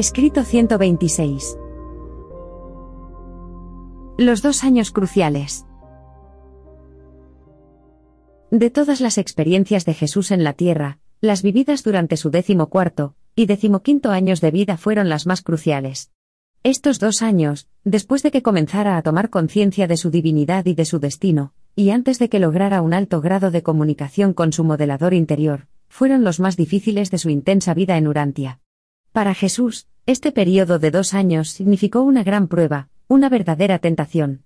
Escrito 126. Los dos años cruciales. De todas las experiencias de Jesús en la tierra, las vividas durante su décimo cuarto y decimoquinto años de vida fueron las más cruciales. Estos dos años, después de que comenzara a tomar conciencia de su divinidad y de su destino, y antes de que lograra un alto grado de comunicación con su modelador interior, fueron los más difíciles de su intensa vida en Urantia. Para Jesús, este periodo de dos años significó una gran prueba, una verdadera tentación.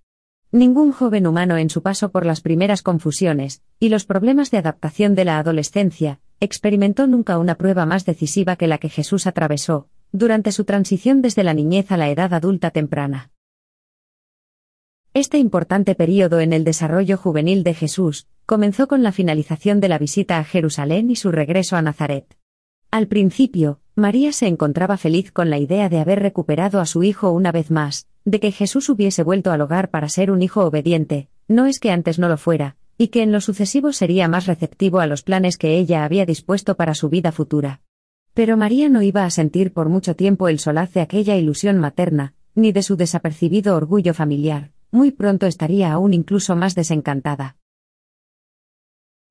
Ningún joven humano en su paso por las primeras confusiones y los problemas de adaptación de la adolescencia experimentó nunca una prueba más decisiva que la que Jesús atravesó durante su transición desde la niñez a la edad adulta temprana. Este importante período en el desarrollo juvenil de Jesús comenzó con la finalización de la visita a Jerusalén y su regreso a Nazaret. Al principio, María se encontraba feliz con la idea de haber recuperado a su hijo una vez más, de que Jesús hubiese vuelto al hogar para ser un hijo obediente, no es que antes no lo fuera, y que en lo sucesivo sería más receptivo a los planes que ella había dispuesto para su vida futura. Pero María no iba a sentir por mucho tiempo el solaz de aquella ilusión materna, ni de su desapercibido orgullo familiar, muy pronto estaría aún incluso más desencantada.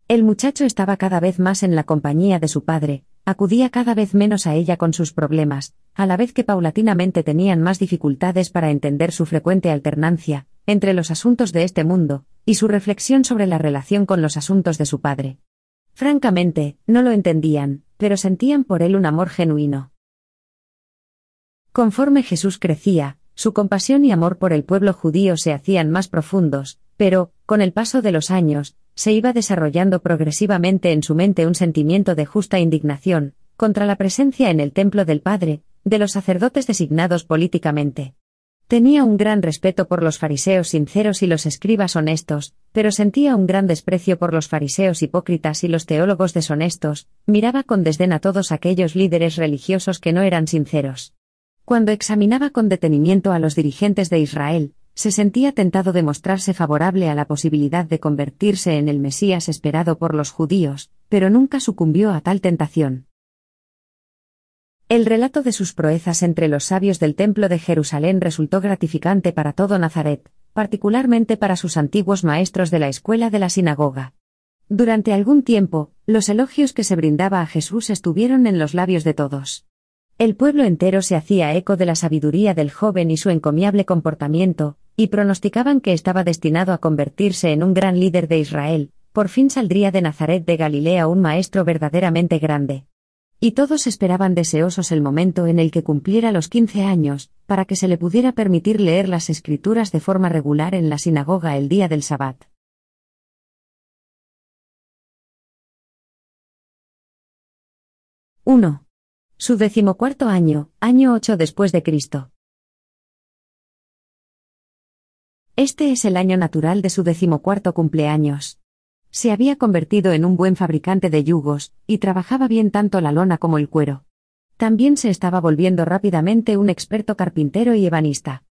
El muchacho estaba cada vez más en la compañía de su padre, acudía cada vez menos a ella con sus problemas, a la vez que paulatinamente tenían más dificultades para entender su frecuente alternancia entre los asuntos de este mundo y su reflexión sobre la relación con los asuntos de su padre. Francamente, no lo entendían, pero sentían por él un amor genuino. Conforme Jesús crecía, su compasión y amor por el pueblo judío se hacían más profundos, pero, con el paso de los años, se iba desarrollando progresivamente en su mente un sentimiento de justa indignación, contra la presencia en el templo del Padre, de los sacerdotes designados políticamente. Tenía un gran respeto por los fariseos sinceros y los escribas honestos, pero sentía un gran desprecio por los fariseos hipócritas y los teólogos deshonestos, miraba con desdén a todos aquellos líderes religiosos que no eran sinceros. Cuando examinaba con detenimiento a los dirigentes de Israel, se sentía tentado de mostrarse favorable a la posibilidad de convertirse en el Mesías esperado por los judíos, pero nunca sucumbió a tal tentación. El relato de sus proezas entre los sabios del Templo de Jerusalén resultó gratificante para todo Nazaret, particularmente para sus antiguos maestros de la escuela de la sinagoga. Durante algún tiempo, los elogios que se brindaba a Jesús estuvieron en los labios de todos. El pueblo entero se hacía eco de la sabiduría del joven y su encomiable comportamiento, y pronosticaban que estaba destinado a convertirse en un gran líder de Israel, por fin saldría de Nazaret de Galilea un maestro verdaderamente grande. Y todos esperaban deseosos el momento en el que cumpliera los quince años, para que se le pudiera permitir leer las escrituras de forma regular en la sinagoga el día del Sabbat. ¡1! Su decimocuarto año, año 8 después de Cristo. Este es el año natural de su decimocuarto cumpleaños. Se había convertido en un buen fabricante de yugos, y trabajaba bien tanto la lona como el cuero. También se estaba volviendo rápidamente un experto carpintero y ebanista.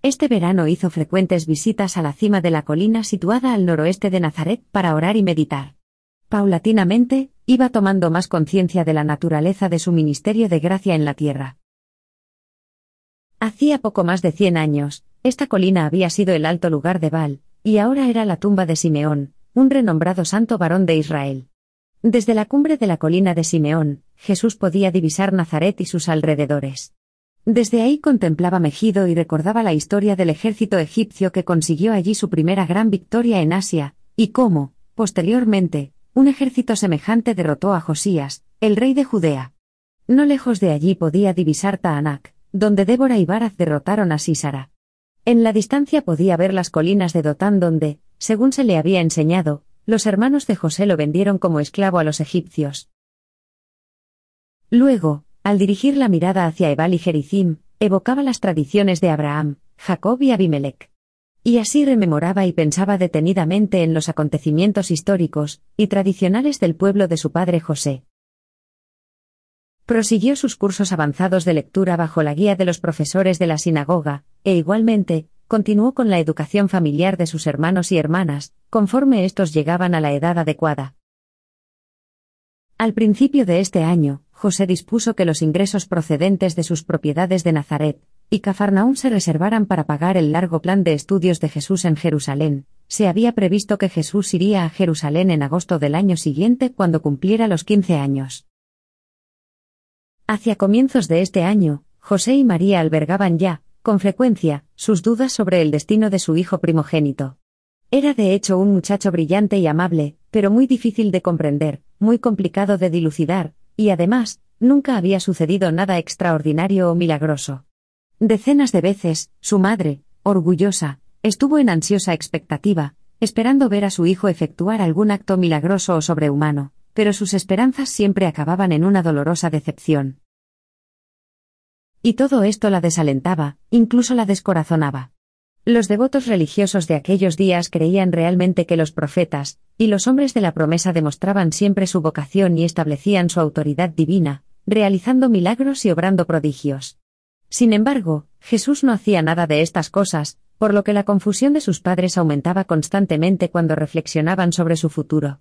Este verano hizo frecuentes visitas a la cima de la colina situada al noroeste de Nazaret para orar y meditar. Paulatinamente, iba tomando más conciencia de la naturaleza de su ministerio de gracia en la tierra. Hacía poco más de cien años, esta colina había sido el alto lugar de Baal, y ahora era la tumba de Simeón, un renombrado santo varón de Israel. Desde la cumbre de la colina de Simeón, Jesús podía divisar Nazaret y sus alrededores. Desde ahí contemplaba Megido y recordaba la historia del ejército egipcio que consiguió allí su primera gran victoria en Asia, y cómo, posteriormente, un ejército semejante derrotó a Josías, el rey de Judea. No lejos de allí podía divisar Taanac, donde Débora y Baraz derrotaron a Sísara. En la distancia podía ver las colinas de Dotán donde, según se le había enseñado, los hermanos de José lo vendieron como esclavo a los egipcios. Luego, al dirigir la mirada hacia Ebal y Jericim, evocaba las tradiciones de Abraham, Jacob y Abimelech. Y así rememoraba y pensaba detenidamente en los acontecimientos históricos y tradicionales del pueblo de su padre José. Prosiguió sus cursos avanzados de lectura bajo la guía de los profesores de la sinagoga, e igualmente, continuó con la educación familiar de sus hermanos y hermanas, conforme estos llegaban a la edad adecuada. Al principio de este año, José dispuso que los ingresos procedentes de sus propiedades de Nazaret y Cafarnaún se reservaran para pagar el largo plan de estudios de Jesús en Jerusalén. Se había previsto que Jesús iría a Jerusalén en agosto del año siguiente cuando cumpliera los 15 años. Hacia comienzos de este año, José y María albergaban ya, con frecuencia, sus dudas sobre el destino de su hijo primogénito. Era de hecho un muchacho brillante y amable, pero muy difícil de comprender, muy complicado de dilucidar, y además, nunca había sucedido nada extraordinario o milagroso. Decenas de veces, su madre, orgullosa, estuvo en ansiosa expectativa, esperando ver a su hijo efectuar algún acto milagroso o sobrehumano, pero sus esperanzas siempre acababan en una dolorosa decepción. Y todo esto la desalentaba, incluso la descorazonaba. Los devotos religiosos de aquellos días creían realmente que los profetas, y los hombres de la promesa demostraban siempre su vocación y establecían su autoridad divina, realizando milagros y obrando prodigios. Sin embargo, Jesús no hacía nada de estas cosas, por lo que la confusión de sus padres aumentaba constantemente cuando reflexionaban sobre su futuro.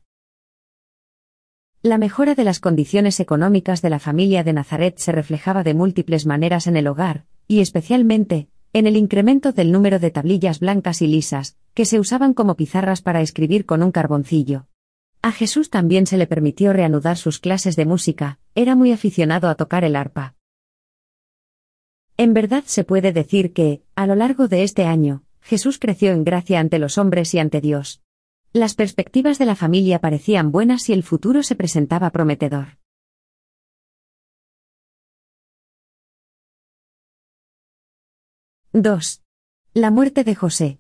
La mejora de las condiciones económicas de la familia de Nazaret se reflejaba de múltiples maneras en el hogar, y especialmente, en el incremento del número de tablillas blancas y lisas, que se usaban como pizarras para escribir con un carboncillo. A Jesús también se le permitió reanudar sus clases de música, era muy aficionado a tocar el arpa. En verdad se puede decir que, a lo largo de este año, Jesús creció en gracia ante los hombres y ante Dios. Las perspectivas de la familia parecían buenas y el futuro se presentaba prometedor. 2. La muerte de José.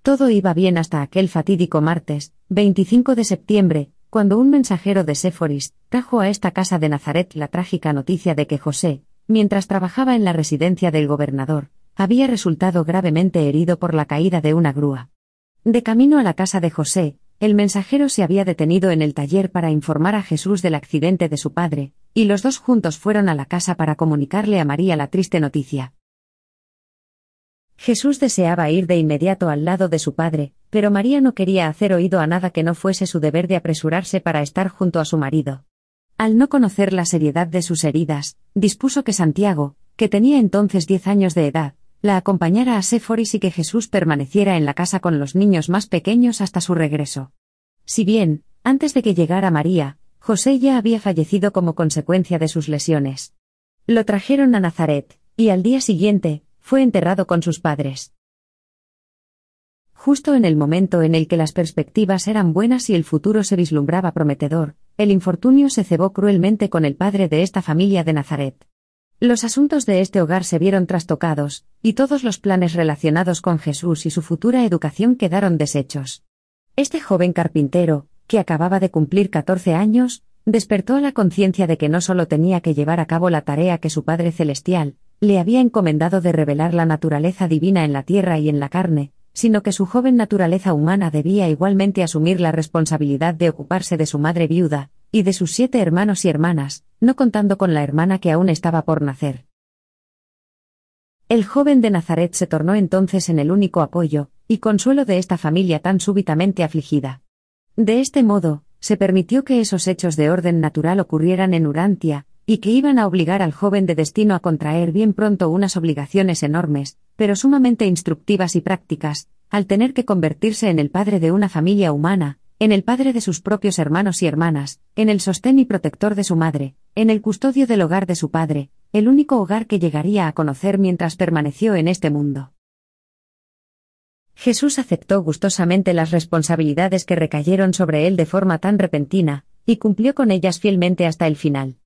Todo iba bien hasta aquel fatídico martes, 25 de septiembre, cuando un mensajero de Séforis trajo a esta casa de Nazaret la trágica noticia de que José, mientras trabajaba en la residencia del gobernador, había resultado gravemente herido por la caída de una grúa. De camino a la casa de José, el mensajero se había detenido en el taller para informar a Jesús del accidente de su padre, y los dos juntos fueron a la casa para comunicarle a María la triste noticia. Jesús deseaba ir de inmediato al lado de su padre, pero María no quería hacer oído a nada que no fuese su deber de apresurarse para estar junto a su marido. Al no conocer la seriedad de sus heridas, dispuso que Santiago, que tenía entonces diez años de edad, la acompañara a Séforis y que Jesús permaneciera en la casa con los niños más pequeños hasta su regreso. Si bien, antes de que llegara María, José ya había fallecido como consecuencia de sus lesiones. Lo trajeron a Nazaret, y al día siguiente, fue enterrado con sus padres. Justo en el momento en el que las perspectivas eran buenas y el futuro se vislumbraba prometedor, el infortunio se cebó cruelmente con el padre de esta familia de Nazaret. Los asuntos de este hogar se vieron trastocados, y todos los planes relacionados con Jesús y su futura educación quedaron deshechos. Este joven carpintero, que acababa de cumplir 14 años, despertó la conciencia de que no solo tenía que llevar a cabo la tarea que su Padre Celestial le había encomendado de revelar la naturaleza divina en la tierra y en la carne, sino que su joven naturaleza humana debía igualmente asumir la responsabilidad de ocuparse de su madre viuda, y de sus siete hermanos y hermanas, no contando con la hermana que aún estaba por nacer. El joven de Nazaret se tornó entonces en el único apoyo y consuelo de esta familia tan súbitamente afligida. De este modo, se permitió que esos hechos de orden natural ocurrieran en Urantia, y que iban a obligar al joven de destino a contraer bien pronto unas obligaciones enormes, pero sumamente instructivas y prácticas, al tener que convertirse en el padre de una familia humana, en el padre de sus propios hermanos y hermanas, en el sostén y protector de su madre, en el custodio del hogar de su padre, el único hogar que llegaría a conocer mientras permaneció en este mundo. Jesús aceptó gustosamente las responsabilidades que recayeron sobre él de forma tan repentina, y cumplió con ellas fielmente hasta el final.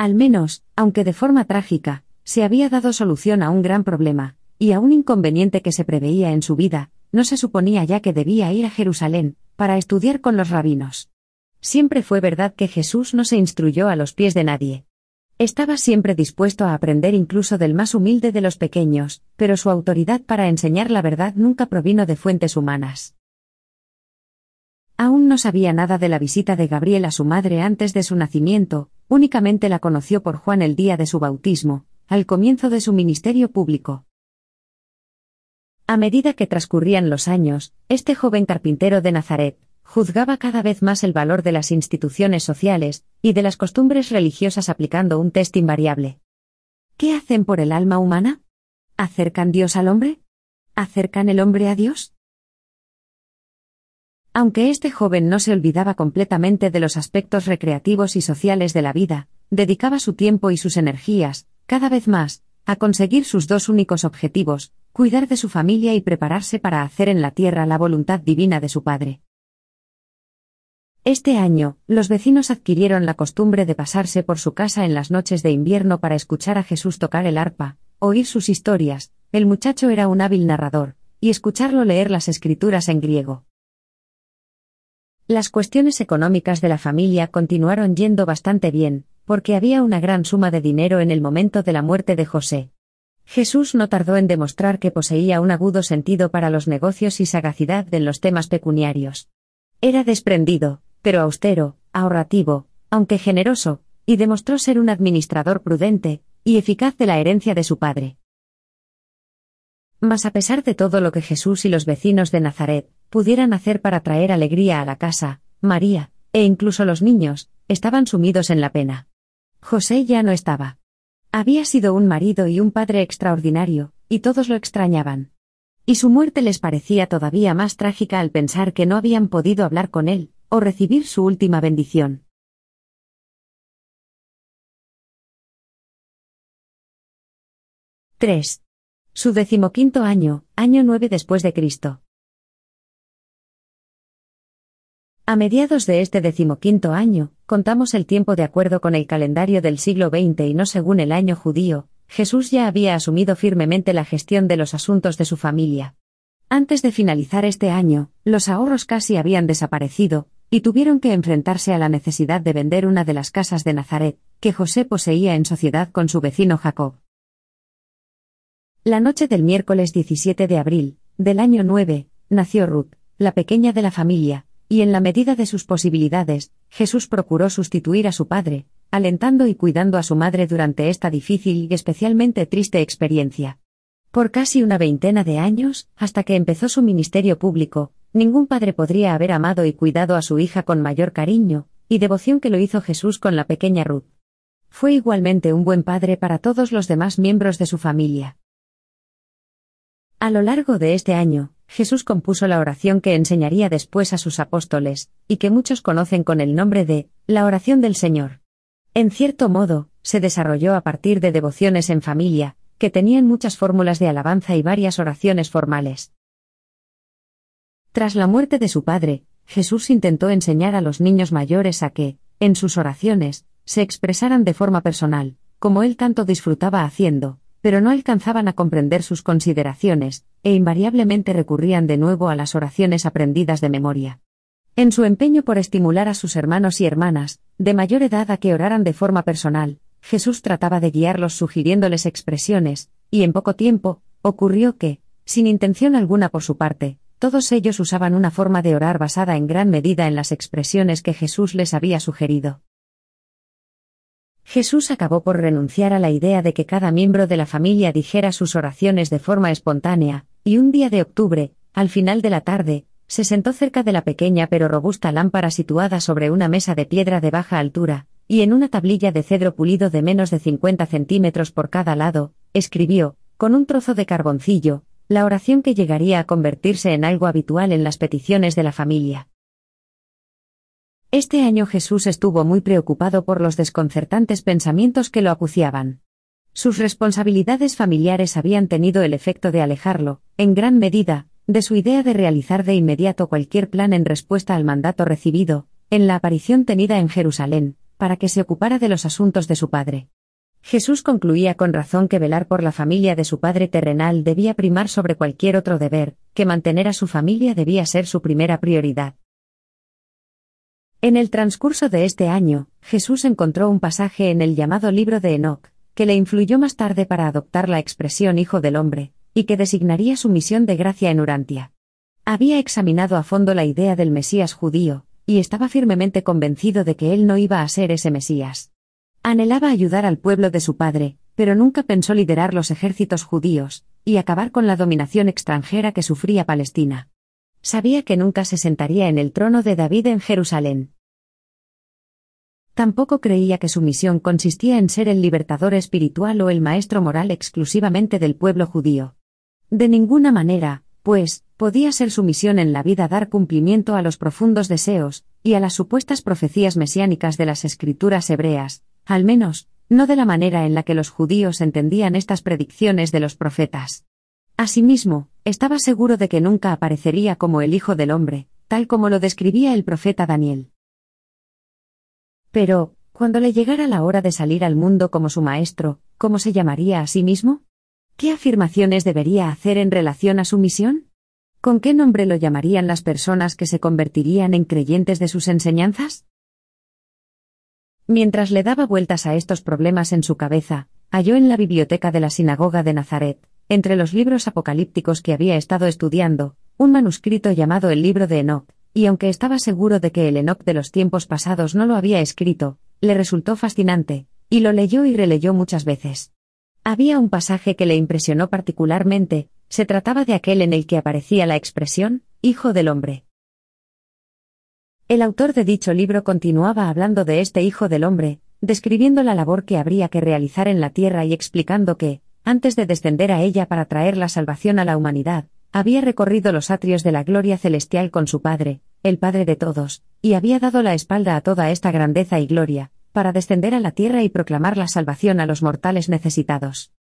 Al menos, aunque de forma trágica, se había dado solución a un gran problema, y a un inconveniente que se preveía en su vida, no se suponía ya que debía ir a Jerusalén, para estudiar con los rabinos. Siempre fue verdad que Jesús no se instruyó a los pies de nadie. Estaba siempre dispuesto a aprender incluso del más humilde de los pequeños, pero su autoridad para enseñar la verdad nunca provino de fuentes humanas. Aún no sabía nada de la visita de Gabriel a su madre antes de su nacimiento, únicamente la conoció por Juan el día de su bautismo, al comienzo de su ministerio público. A medida que transcurrían los años, este joven carpintero de Nazaret, juzgaba cada vez más el valor de las instituciones sociales y de las costumbres religiosas aplicando un test invariable. ¿Qué hacen por el alma humana? ¿Acercan Dios al hombre? ¿Acercan el hombre a Dios? Aunque este joven no se olvidaba completamente de los aspectos recreativos y sociales de la vida, dedicaba su tiempo y sus energías, cada vez más, a conseguir sus dos únicos objetivos, cuidar de su familia y prepararse para hacer en la tierra la voluntad divina de su Padre. Este año, los vecinos adquirieron la costumbre de pasarse por su casa en las noches de invierno para escuchar a Jesús tocar el arpa, oír sus historias, el muchacho era un hábil narrador, y escucharlo leer las escrituras en griego. Las cuestiones económicas de la familia continuaron yendo bastante bien, porque había una gran suma de dinero en el momento de la muerte de José. Jesús no tardó en demostrar que poseía un agudo sentido para los negocios y sagacidad en los temas pecuniarios. Era desprendido, pero austero, ahorrativo, aunque generoso, y demostró ser un administrador prudente y eficaz de la herencia de su padre. Mas a pesar de todo lo que Jesús y los vecinos de Nazaret pudieran hacer para traer alegría a la casa, María, e incluso los niños, estaban sumidos en la pena. José ya no estaba. Había sido un marido y un padre extraordinario, y todos lo extrañaban. Y su muerte les parecía todavía más trágica al pensar que no habían podido hablar con él, o recibir su última bendición. —3. Su decimoquinto año, año 9 después de Cristo. A mediados de este decimoquinto año, contamos el tiempo de acuerdo con el calendario del siglo XX y no según el año judío, Jesús ya había asumido firmemente la gestión de los asuntos de su familia. Antes de finalizar este año, los ahorros casi habían desaparecido, y tuvieron que enfrentarse a la necesidad de vender una de las casas de Nazaret, que José poseía en sociedad con su vecino Jacob. La noche del miércoles 17 de abril, del año 9, nació Ruth, la pequeña de la familia, y en la medida de sus posibilidades, Jesús procuró sustituir a su padre, alentando y cuidando a su madre durante esta difícil y especialmente triste experiencia. Por casi una veintena de años, hasta que empezó su ministerio público, ningún padre podría haber amado y cuidado a su hija con mayor cariño y devoción que lo hizo Jesús con la pequeña Ruth. Fue igualmente un buen padre para todos los demás miembros de su familia. A lo largo de este año, Jesús compuso la oración que enseñaría después a sus apóstoles, y que muchos conocen con el nombre de la oración del Señor. En cierto modo, se desarrolló a partir de devociones en familia, que tenían muchas fórmulas de alabanza y varias oraciones formales. Tras la muerte de su padre, Jesús intentó enseñar a los niños mayores a que, en sus oraciones, se expresaran de forma personal, como él tanto disfrutaba haciendo, pero no alcanzaban a comprender sus consideraciones, e invariablemente recurrían de nuevo a las oraciones aprendidas de memoria. En su empeño por estimular a sus hermanos y hermanas, de mayor edad a que oraran de forma personal, Jesús trataba de guiarlos sugiriéndoles expresiones, y en poco tiempo, ocurrió que, sin intención alguna por su parte, todos ellos usaban una forma de orar basada en gran medida en las expresiones que Jesús les había sugerido. Jesús acabó por renunciar a la idea de que cada miembro de la familia dijera sus oraciones de forma espontánea, y un día de octubre, al final de la tarde, se sentó cerca de la pequeña pero robusta lámpara situada sobre una mesa de piedra de baja altura, y en una tablilla de cedro pulido de menos de 50 centímetros por cada lado, escribió, con un trozo de carboncillo, la oración que llegaría a convertirse en algo habitual en las peticiones de la familia. Este año Jesús estuvo muy preocupado por los desconcertantes pensamientos que lo acuciaban. Sus responsabilidades familiares habían tenido el efecto de alejarlo, en gran medida, de su idea de realizar de inmediato cualquier plan en respuesta al mandato recibido, en la aparición tenida en Jerusalén, para que se ocupara de los asuntos de su padre. Jesús concluía con razón que velar por la familia de su padre terrenal debía primar sobre cualquier otro deber, que mantener a su familia debía ser su primera prioridad. En el transcurso de este año, Jesús encontró un pasaje en el llamado libro de Enoch, que le influyó más tarde para adoptar la expresión Hijo del Hombre, y que designaría su misión de gracia en Urantia. Había examinado a fondo la idea del Mesías judío, y estaba firmemente convencido de que él no iba a ser ese Mesías. Anhelaba ayudar al pueblo de su padre, pero nunca pensó liderar los ejércitos judíos, y acabar con la dominación extranjera que sufría Palestina. Sabía que nunca se sentaría en el trono de David en Jerusalén. Tampoco creía que su misión consistía en ser el libertador espiritual o el maestro moral exclusivamente del pueblo judío. De ninguna manera, pues, podía ser su misión en la vida dar cumplimiento a los profundos deseos, y a las supuestas profecías mesiánicas de las escrituras hebreas, al menos, no de la manera en la que los judíos entendían estas predicciones de los profetas. Asimismo, estaba seguro de que nunca aparecería como el Hijo del Hombre, tal como lo describía el profeta Daniel. Pero, cuando le llegara la hora de salir al mundo como su maestro, ¿cómo se llamaría a sí mismo? ¿Qué afirmaciones debería hacer en relación a su misión? ¿Con qué nombre lo llamarían las personas que se convertirían en creyentes de sus enseñanzas? Mientras le daba vueltas a estos problemas en su cabeza, halló en la biblioteca de la sinagoga de Nazaret, entre los libros apocalípticos que había estado estudiando, un manuscrito llamado el libro de Enoch, y aunque estaba seguro de que el Enoch de los tiempos pasados no lo había escrito, le resultó fascinante, y lo leyó y releyó muchas veces. Había un pasaje que le impresionó particularmente, se trataba de aquel en el que aparecía la expresión, Hijo del Hombre. El autor de dicho libro continuaba hablando de este Hijo del Hombre, describiendo la labor que habría que realizar en la tierra y explicando que, antes de descender a ella para traer la salvación a la humanidad, había recorrido los atrios de la gloria celestial con su Padre, el Padre de todos, y había dado la espalda a toda esta grandeza y gloria, para descender a la tierra y proclamar la salvación a los mortales necesitados.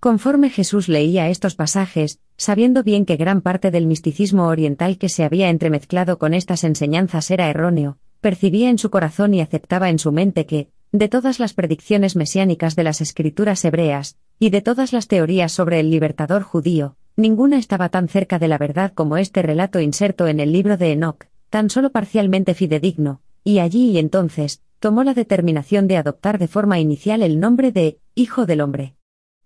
Conforme Jesús leía estos pasajes, sabiendo bien que gran parte del misticismo oriental que se había entremezclado con estas enseñanzas era erróneo, percibía en su corazón y aceptaba en su mente que, de todas las predicciones mesiánicas de las escrituras hebreas, y de todas las teorías sobre el libertador judío, ninguna estaba tan cerca de la verdad como este relato inserto en el libro de Enoch, tan solo parcialmente fidedigno, y allí y entonces, tomó la determinación de adoptar de forma inicial el nombre de Hijo del Hombre.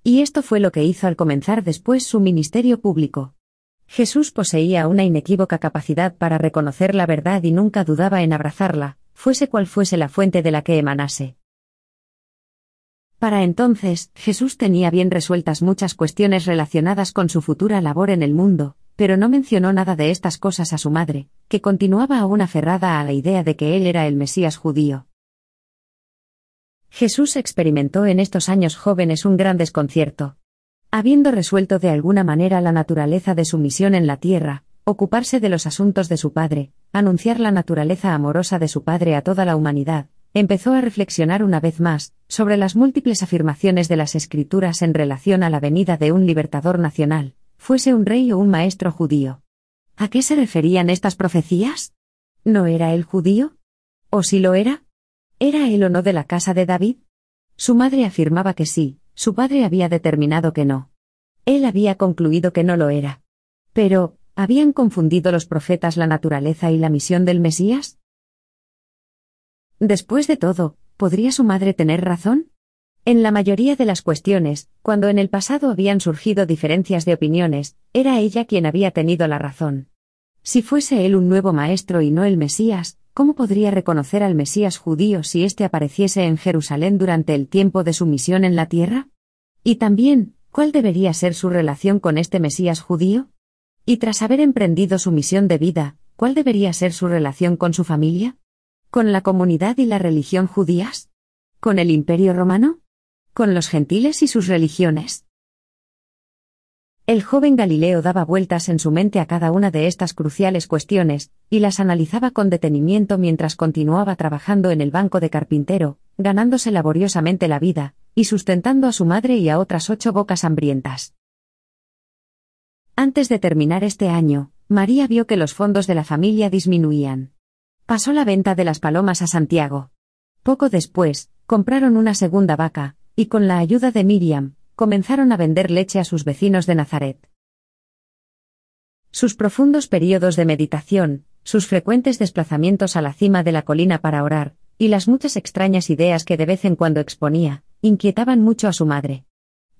Y esto fue lo que hizo al comenzar después su ministerio público. Jesús poseía una inequívoca capacidad para reconocer la verdad y nunca dudaba en abrazarla, fuese cual fuese la fuente de la que emanase. Para entonces, Jesús tenía bien resueltas muchas cuestiones relacionadas con su futura labor en el mundo, pero no mencionó nada de estas cosas a su madre, que continuaba aún aferrada a la idea de que él era el Mesías judío. Jesús experimentó en estos años jóvenes un gran desconcierto. Habiendo resuelto de alguna manera la naturaleza de su misión en la tierra, ocuparse de los asuntos de su Padre, anunciar la naturaleza amorosa de su Padre a toda la humanidad, empezó a reflexionar una vez más sobre las múltiples afirmaciones de las Escrituras en relación a la venida de un libertador nacional, fuese un rey o un maestro judío. ¿A qué se referían estas profecías? ¿No era él judío? ¿O si lo era? ¿Era él o no de la casa de David? Su madre afirmaba que sí, su padre había determinado que no. Él había concluido que no lo era. Pero, ¿Habían confundido los profetas la naturaleza y la misión del Mesías? Después de todo, ¿podría su madre tener razón? En la mayoría de las cuestiones, cuando en el pasado habían surgido diferencias de opiniones, era ella quien había tenido la razón. Si fuese él un nuevo maestro y no el Mesías, ¿cómo podría reconocer al Mesías judío si éste apareciese en Jerusalén durante el tiempo de su misión en la tierra? Y también, ¿cuál debería ser su relación con este Mesías judío? Y tras haber emprendido su misión de vida, ¿cuál debería ser su relación con su familia? ¿Con la comunidad y la religión judías? ¿Con el imperio romano? ¿Con los gentiles y sus religiones? El joven Galileo daba vueltas en su mente a cada una de estas cruciales cuestiones, y las analizaba con detenimiento mientras continuaba trabajando en el banco de carpintero, ganándose laboriosamente la vida, y sustentando a su madre y a otras ocho bocas hambrientas. Antes de terminar este año, María vio que los fondos de la familia disminuían. Pasó la venta de las palomas a Santiago. Poco después, compraron una segunda vaca, y con la ayuda de Miriam, comenzaron a vender leche a sus vecinos de Nazaret. Sus profundos periodos de meditación, sus frecuentes desplazamientos a la cima de la colina para orar, y las muchas extrañas ideas que de vez en cuando exponía, inquietaban mucho a su madre.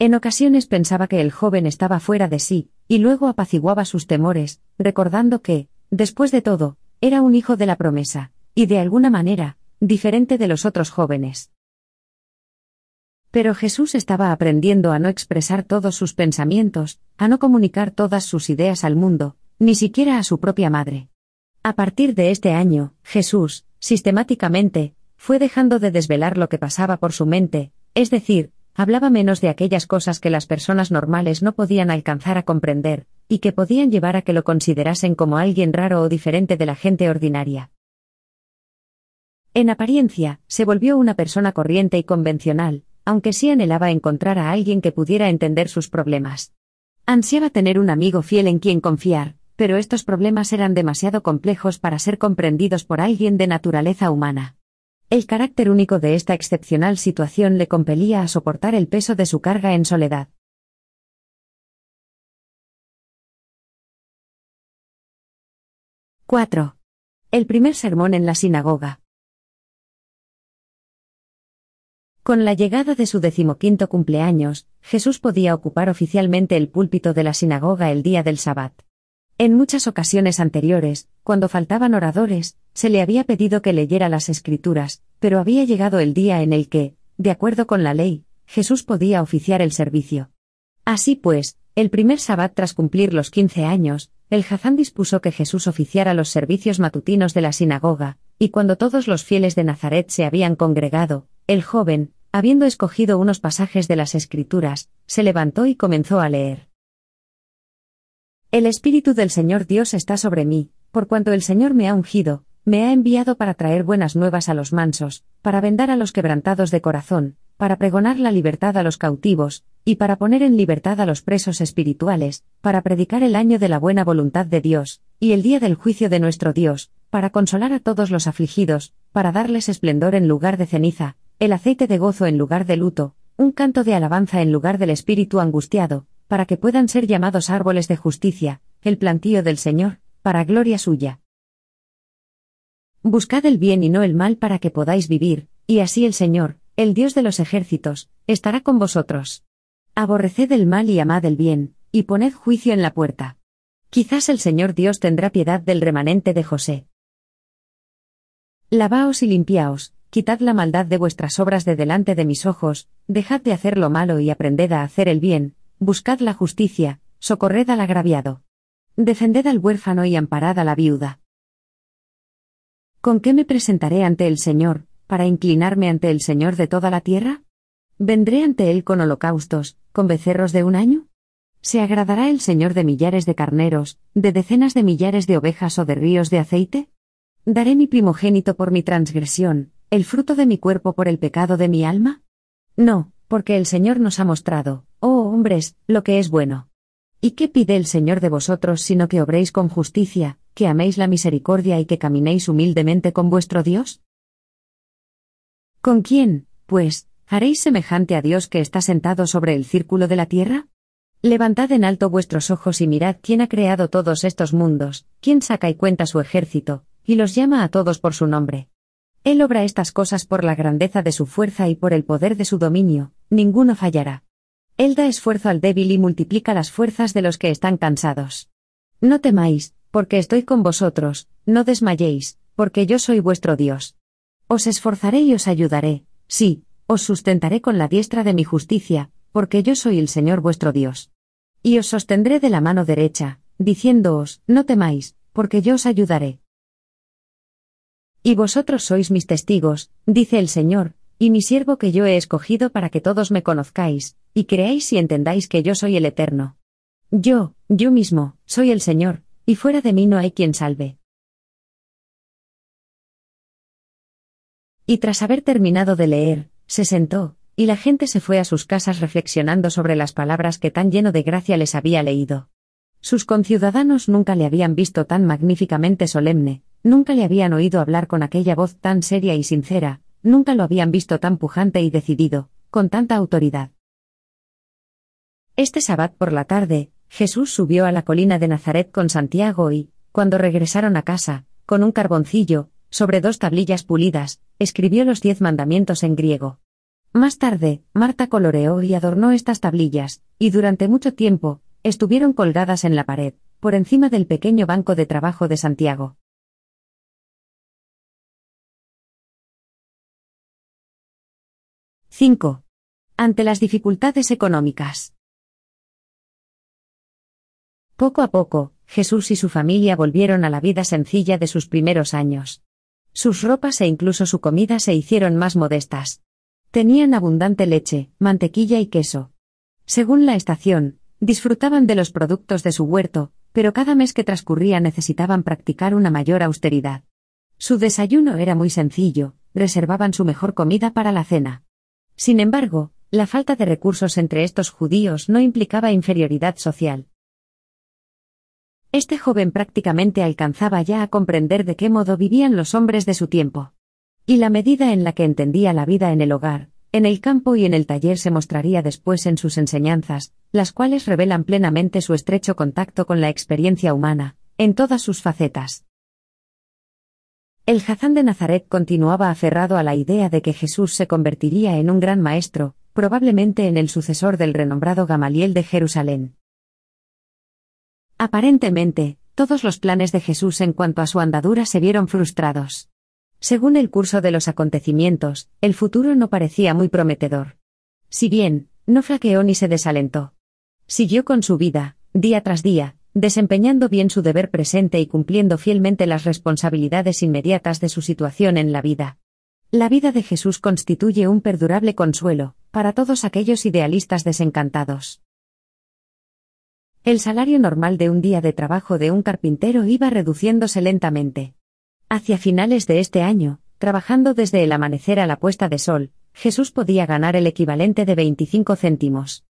En ocasiones pensaba que el joven estaba fuera de sí, y luego apaciguaba sus temores, recordando que, después de todo, era un hijo de la promesa, y de alguna manera, diferente de los otros jóvenes. Pero Jesús estaba aprendiendo a no expresar todos sus pensamientos, a no comunicar todas sus ideas al mundo, ni siquiera a su propia madre. A partir de este año, Jesús, sistemáticamente, fue dejando de desvelar lo que pasaba por su mente, es decir, hablaba menos de aquellas cosas que las personas normales no podían alcanzar a comprender, y que podían llevar a que lo considerasen como alguien raro o diferente de la gente ordinaria. En apariencia, se volvió una persona corriente y convencional, aunque sí anhelaba encontrar a alguien que pudiera entender sus problemas. Ansiaba tener un amigo fiel en quien confiar, pero estos problemas eran demasiado complejos para ser comprendidos por alguien de naturaleza humana. El carácter único de esta excepcional situación le compelía a soportar el peso de su carga en soledad. ¡4! El primer sermón en la sinagoga. Con la llegada de su decimoquinto cumpleaños, Jesús podía ocupar oficialmente el púlpito de la sinagoga el día del Sabbat. En muchas ocasiones anteriores, cuando faltaban oradores, se le había pedido que leyera las escrituras, pero había llegado el día en el que, de acuerdo con la ley, Jesús podía oficiar el servicio. Así pues, el primer Sabbat tras cumplir los quince años, el Hazán dispuso que Jesús oficiara los servicios matutinos de la sinagoga, y cuando todos los fieles de Nazaret se habían congregado, el joven, habiendo escogido unos pasajes de las Escrituras, se levantó y comenzó a leer. El Espíritu del Señor Dios está sobre mí, por cuanto el Señor me ha ungido, me ha enviado para traer buenas nuevas a los mansos, para vendar a los quebrantados de corazón, para pregonar la libertad a los cautivos, y para poner en libertad a los presos espirituales, para predicar el año de la buena voluntad de Dios, y el día del juicio de nuestro Dios, para consolar a todos los afligidos, para darles esplendor en lugar de ceniza, el aceite de gozo en lugar de luto, un canto de alabanza en lugar del espíritu angustiado, para que puedan ser llamados árboles de justicia, el plantío del Señor, para gloria suya. Buscad el bien y no el mal para que podáis vivir, y así el Señor, el Dios de los ejércitos, estará con vosotros. Aborreced el mal y amad el bien, y poned juicio en la puerta. Quizás el Señor Dios tendrá piedad del remanente de José. Lavaos y limpiaos, quitad la maldad de vuestras obras de delante de mis ojos, dejad de hacer lo malo y aprended a hacer el bien, buscad la justicia, socorred al agraviado. Defended al huérfano y amparad a la viuda. ¿Con qué me presentaré ante el Señor, para inclinarme ante el Señor de toda la tierra? ¿Vendré ante Él con holocaustos, con becerros de un año? ¿Se agradará el Señor de millares de carneros, de decenas de millares de ovejas o de ríos de aceite? ¿Daré mi primogénito por mi transgresión, el fruto de mi cuerpo por el pecado de mi alma? No, porque el Señor nos ha mostrado, oh hombres, lo que es bueno. ¿Y qué pide el Señor de vosotros sino que obréis con justicia, que améis la misericordia y que caminéis humildemente con vuestro Dios? ¿Con quién, pues, haréis semejante a Dios que está sentado sobre el círculo de la tierra? Levantad en alto vuestros ojos y mirad quién ha creado todos estos mundos, quién saca y cuenta su ejército, y los llama a todos por su nombre. Él obra estas cosas por la grandeza de su fuerza y por el poder de su dominio, ninguno fallará. Él da esfuerzo al débil y multiplica las fuerzas de los que están cansados. No temáis, porque estoy con vosotros, no desmayéis, porque yo soy vuestro Dios. Os esforzaré y os ayudaré, sí, os sustentaré con la diestra de mi justicia, porque yo soy el Señor vuestro Dios. Y os sostendré de la mano derecha, diciéndoos, no temáis, porque yo os ayudaré. Y vosotros sois mis testigos, dice el Señor, y mi siervo que yo he escogido para que todos me conozcáis, y creáis y entendáis que yo soy el Eterno. Yo, yo mismo, soy el Señor, y fuera de mí no hay quien salve. Y tras haber terminado de leer, se sentó, y la gente se fue a sus casas reflexionando sobre las palabras que tan lleno de gracia les había leído. Sus conciudadanos nunca le habían visto tan magníficamente solemne, Nunca le habían oído hablar con aquella voz tan seria y sincera, nunca lo habían visto tan pujante y decidido, con tanta autoridad. Este sabbat por la tarde, Jesús subió a la colina de Nazaret con Santiago y, cuando regresaron a casa, con un carboncillo, sobre dos tablillas pulidas, escribió los diez mandamientos en griego. Más tarde, Marta coloreó y adornó estas tablillas, y durante mucho tiempo, estuvieron colgadas en la pared, por encima del pequeño banco de trabajo de Santiago. 5. Ante las dificultades económicas. Poco a poco, Jesús y su familia volvieron a la vida sencilla de sus primeros años. Sus ropas e incluso su comida se hicieron más modestas. Tenían abundante leche, mantequilla y queso. Según la estación, disfrutaban de los productos de su huerto, pero cada mes que transcurría necesitaban practicar una mayor austeridad. Su desayuno era muy sencillo, reservaban su mejor comida para la cena. Sin embargo, la falta de recursos entre estos judíos no implicaba inferioridad social. Este joven prácticamente alcanzaba ya a comprender de qué modo vivían los hombres de su tiempo. Y la medida en la que entendía la vida en el hogar, en el campo y en el taller se mostraría después en sus enseñanzas, las cuales revelan plenamente su estrecho contacto con la experiencia humana, en todas sus facetas. El Hazán de Nazaret continuaba aferrado a la idea de que Jesús se convertiría en un gran maestro, probablemente en el sucesor del renombrado Gamaliel de Jerusalén. Aparentemente, todos los planes de Jesús en cuanto a su andadura se vieron frustrados. Según el curso de los acontecimientos, el futuro no parecía muy prometedor. Si bien, no flaqueó ni se desalentó. Siguió con su vida, día tras día, desempeñando bien su deber presente y cumpliendo fielmente las responsabilidades inmediatas de su situación en la vida. La vida de Jesús constituye un perdurable consuelo, para todos aquellos idealistas desencantados. El salario normal de un día de trabajo de un carpintero iba reduciéndose lentamente. Hacia finales de este año, trabajando desde el amanecer a la puesta de sol, Jesús podía ganar el equivalente de 25 céntimos.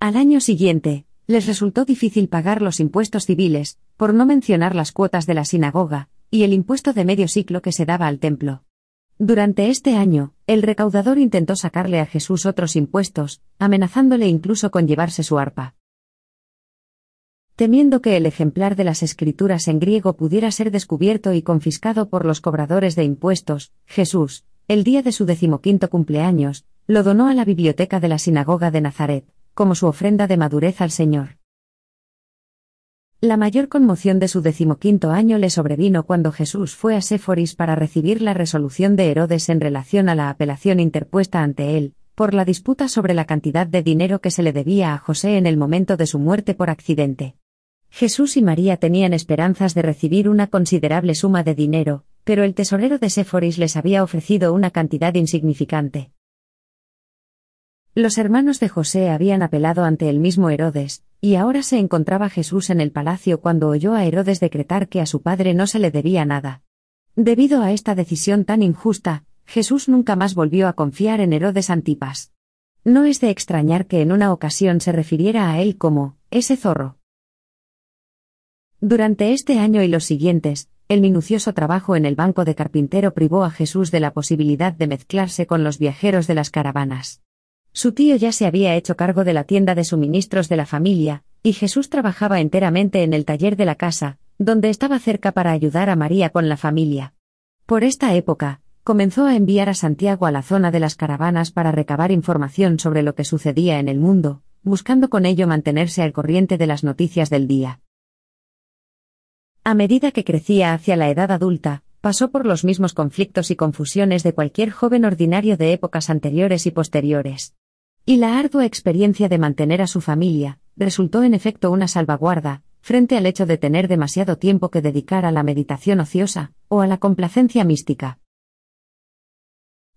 Al año siguiente, les resultó difícil pagar los impuestos civiles, por no mencionar las cuotas de la sinagoga, y el impuesto de medio ciclo que se daba al templo. Durante este año, el recaudador intentó sacarle a Jesús otros impuestos, amenazándole incluso con llevarse su arpa. Temiendo que el ejemplar de las escrituras en griego pudiera ser descubierto y confiscado por los cobradores de impuestos, Jesús, el día de su decimoquinto cumpleaños, lo donó a la biblioteca de la sinagoga de Nazaret, como su ofrenda de madurez al Señor. La mayor conmoción de su decimoquinto año le sobrevino cuando Jesús fue a Séforis para recibir la resolución de Herodes en relación a la apelación interpuesta ante él, por la disputa sobre la cantidad de dinero que se le debía a José en el momento de su muerte por accidente. Jesús y María tenían esperanzas de recibir una considerable suma de dinero, pero el tesorero de Séforis les había ofrecido una cantidad insignificante. Los hermanos de José habían apelado ante el mismo Herodes, y ahora se encontraba Jesús en el palacio cuando oyó a Herodes decretar que a su padre no se le debía nada. Debido a esta decisión tan injusta, Jesús nunca más volvió a confiar en Herodes Antipas. No es de extrañar que en una ocasión se refiriera a él como, ese zorro. Durante este año y los siguientes, el minucioso trabajo en el banco de carpintero privó a Jesús de la posibilidad de mezclarse con los viajeros de las caravanas. Su tío ya se había hecho cargo de la tienda de suministros de la familia, y Jesús trabajaba enteramente en el taller de la casa, donde estaba cerca para ayudar a María con la familia. Por esta época, comenzó a enviar a Santiago a la zona de las caravanas para recabar información sobre lo que sucedía en el mundo, buscando con ello mantenerse al corriente de las noticias del día. A medida que crecía hacia la edad adulta, pasó por los mismos conflictos y confusiones de cualquier joven ordinario de épocas anteriores y posteriores. Y la ardua experiencia de mantener a su familia, resultó en efecto una salvaguarda, frente al hecho de tener demasiado tiempo que dedicar a la meditación ociosa, o a la complacencia mística.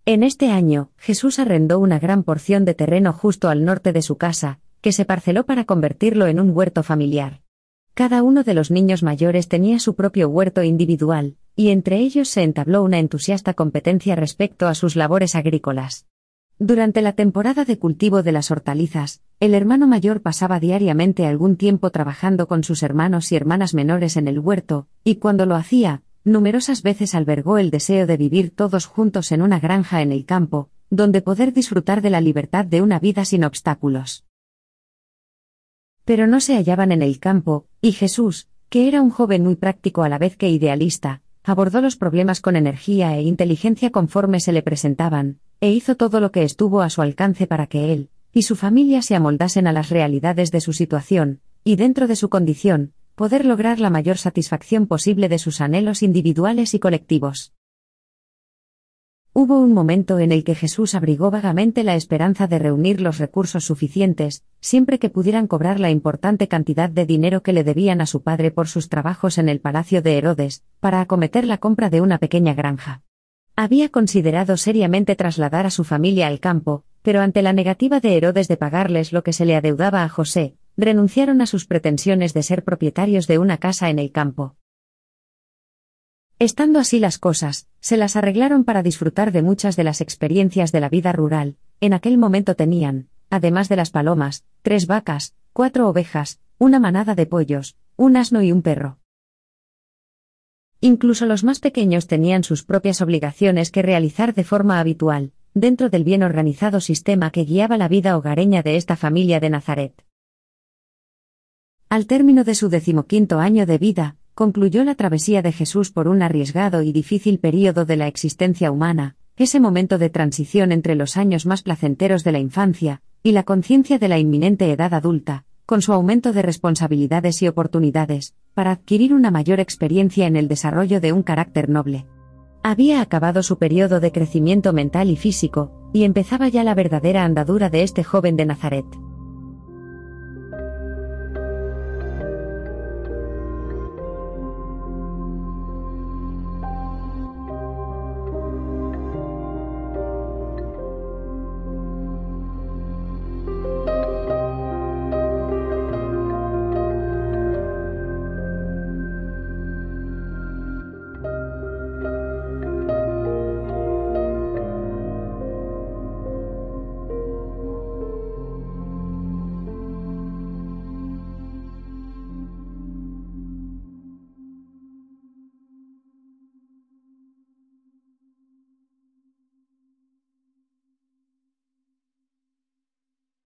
En este año, Jesús arrendó una gran porción de terreno justo al norte de su casa, que se parceló para convertirlo en un huerto familiar. Cada uno de los niños mayores tenía su propio huerto individual, y entre ellos se entabló una entusiasta competencia respecto a sus labores agrícolas. Durante la temporada de cultivo de las hortalizas, el hermano mayor pasaba diariamente algún tiempo trabajando con sus hermanos y hermanas menores en el huerto, y cuando lo hacía, numerosas veces albergó el deseo de vivir todos juntos en una granja en el campo, donde poder disfrutar de la libertad de una vida sin obstáculos. Pero no se hallaban en el campo, y Jesús, que era un joven muy práctico a la vez que idealista, abordó los problemas con energía e inteligencia conforme se le presentaban, e hizo todo lo que estuvo a su alcance para que él y su familia se amoldasen a las realidades de su situación, y dentro de su condición, poder lograr la mayor satisfacción posible de sus anhelos individuales y colectivos. Hubo un momento en el que Jesús abrigó vagamente la esperanza de reunir los recursos suficientes, siempre que pudieran cobrar la importante cantidad de dinero que le debían a su padre por sus trabajos en el palacio de Herodes, para acometer la compra de una pequeña granja. Había considerado seriamente trasladar a su familia al campo, pero ante la negativa de Herodes de pagarles lo que se le adeudaba a José, renunciaron a sus pretensiones de ser propietarios de una casa en el campo. Estando así las cosas, se las arreglaron para disfrutar de muchas de las experiencias de la vida rural, en aquel momento tenían, además de las palomas, tres vacas, cuatro ovejas, una manada de pollos, un asno y un perro. Incluso los más pequeños tenían sus propias obligaciones que realizar de forma habitual, dentro del bien organizado sistema que guiaba la vida hogareña de esta familia de Nazaret. Al término de su decimoquinto año de vida, concluyó la travesía de Jesús por un arriesgado y difícil período de la existencia humana, ese momento de transición entre los años más placenteros de la infancia y la conciencia de la inminente edad adulta, con su aumento de responsabilidades y oportunidades, para adquirir una mayor experiencia en el desarrollo de un carácter noble. Había acabado su periodo de crecimiento mental y físico, y empezaba ya la verdadera andadura de este joven de Nazaret.